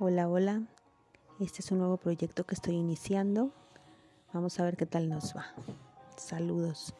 Hola, hola. Este es un nuevo proyecto que estoy iniciando. Vamos a ver qué tal nos va. Saludos.